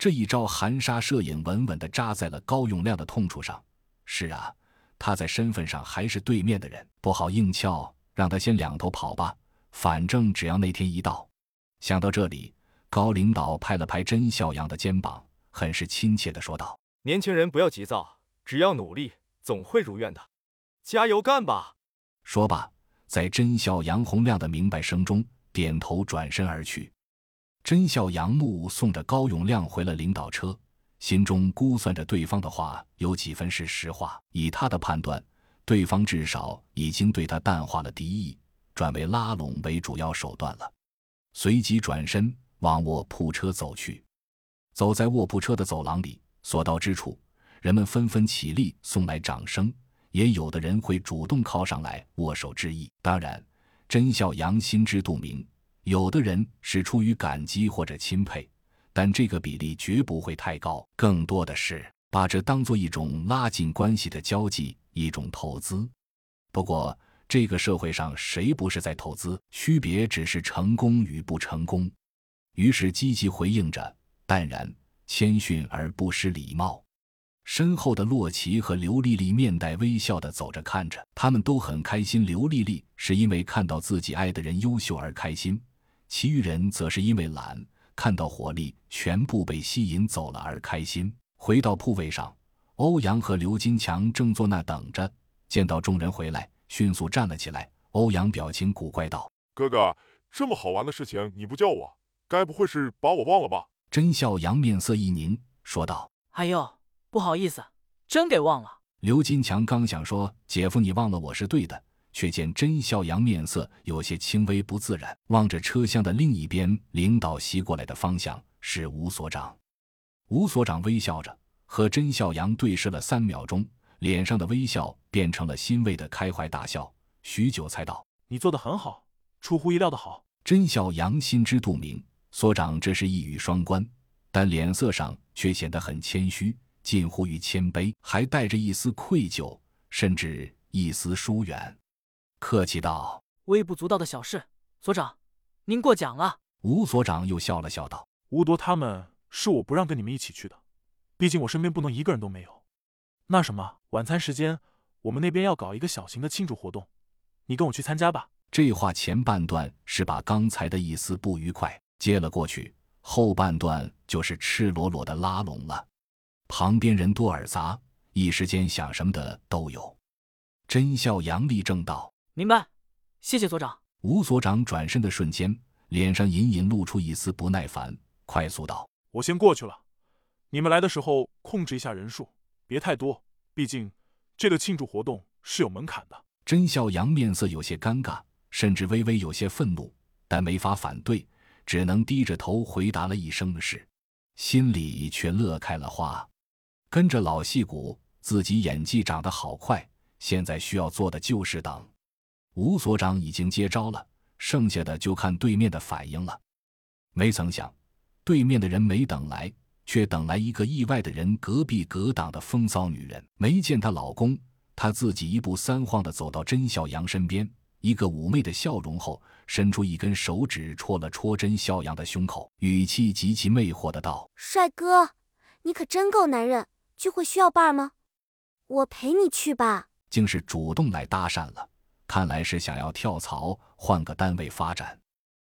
这一招含沙射影，稳稳地扎在了高永亮的痛处上。是啊，他在身份上还是对面的人，不好硬撬，让他先两头跑吧。反正只要那天一到，想到这里，高领导拍了拍甄孝阳的肩膀，很是亲切地说道：“年轻人不要急躁，只要努力，总会如愿的。加油干吧！”说罢，在甄孝阳洪亮的明白声中，点头转身而去。甄孝阳目送着高永亮回了领导车，心中估算着对方的话有几分是实话。以他的判断，对方至少已经对他淡化了敌意，转为拉拢为主要手段了。随即转身往卧铺车走去。走在卧铺车的走廊里，所到之处，人们纷纷起立送来掌声，也有的人会主动靠上来握手致意。当然，甄孝阳心知肚明。有的人是出于感激或者钦佩，但这个比例绝不会太高，更多的是把这当做一种拉近关系的交际，一种投资。不过，这个社会上谁不是在投资？区别只是成功与不成功。于是积极回应着，淡然谦逊而不失礼貌。身后的洛奇和刘丽丽面带微笑地走着，看着他们都很开心。刘丽丽是因为看到自己爱的人优秀而开心。其余人则是因为懒，看到火力全部被吸引走了而开心。回到铺位上，欧阳和刘金强正坐那等着，见到众人回来，迅速站了起来。欧阳表情古怪道：“哥哥，这么好玩的事情你不叫我，该不会是把我忘了吧？”甄笑阳面色一凝，说道：“哎呦，不好意思，真给忘了。”刘金强刚想说：“姐夫，你忘了我是对的。”却见甄孝阳面色有些轻微不自然，望着车厢的另一边，领导袭过来的方向是吴所长。吴所长微笑着和甄孝阳对视了三秒钟，脸上的微笑变成了欣慰的开怀大笑。许久才道：“你做的很好，出乎意料的好。”甄孝阳心知肚明，所长这是一语双关，但脸色上却显得很谦虚，近乎于谦卑，还带着一丝愧疚，甚至一丝疏远。客气道：“微不足道的小事，所长，您过奖了。”吴所长又笑了笑道：“吴铎他们是我不让跟你们一起去的，毕竟我身边不能一个人都没有。那什么，晚餐时间我们那边要搞一个小型的庆祝活动，你跟我去参加吧。”这话前半段是把刚才的一丝不愉快接了过去，后半段就是赤裸裸的拉拢了。旁边人多耳杂，一时间想什么的都有。真笑杨立正道。明白，谢谢所长。吴所长转身的瞬间，脸上隐隐露出一丝不耐烦，快速道：“我先过去了，你们来的时候控制一下人数，别太多，毕竟这个庆祝活动是有门槛的。”甄笑阳面色有些尴尬，甚至微微有些愤怒，但没法反对，只能低着头回答了一声“是”，心里却乐开了花。跟着老戏骨，自己演技长得好快，现在需要做的就是等。吴所长已经接招了，剩下的就看对面的反应了。没曾想，对面的人没等来，却等来一个意外的人——隔壁隔挡的风骚女人。没见她老公，她自己一步三晃的走到甄小阳身边，一个妩媚的笑容后，伸出一根手指戳了戳甄小阳的胸口，语气极其魅惑的道：“帅哥，你可真够男人！聚会需要伴吗？我陪你去吧。”竟是主动来搭讪了。看来是想要跳槽，换个单位发展。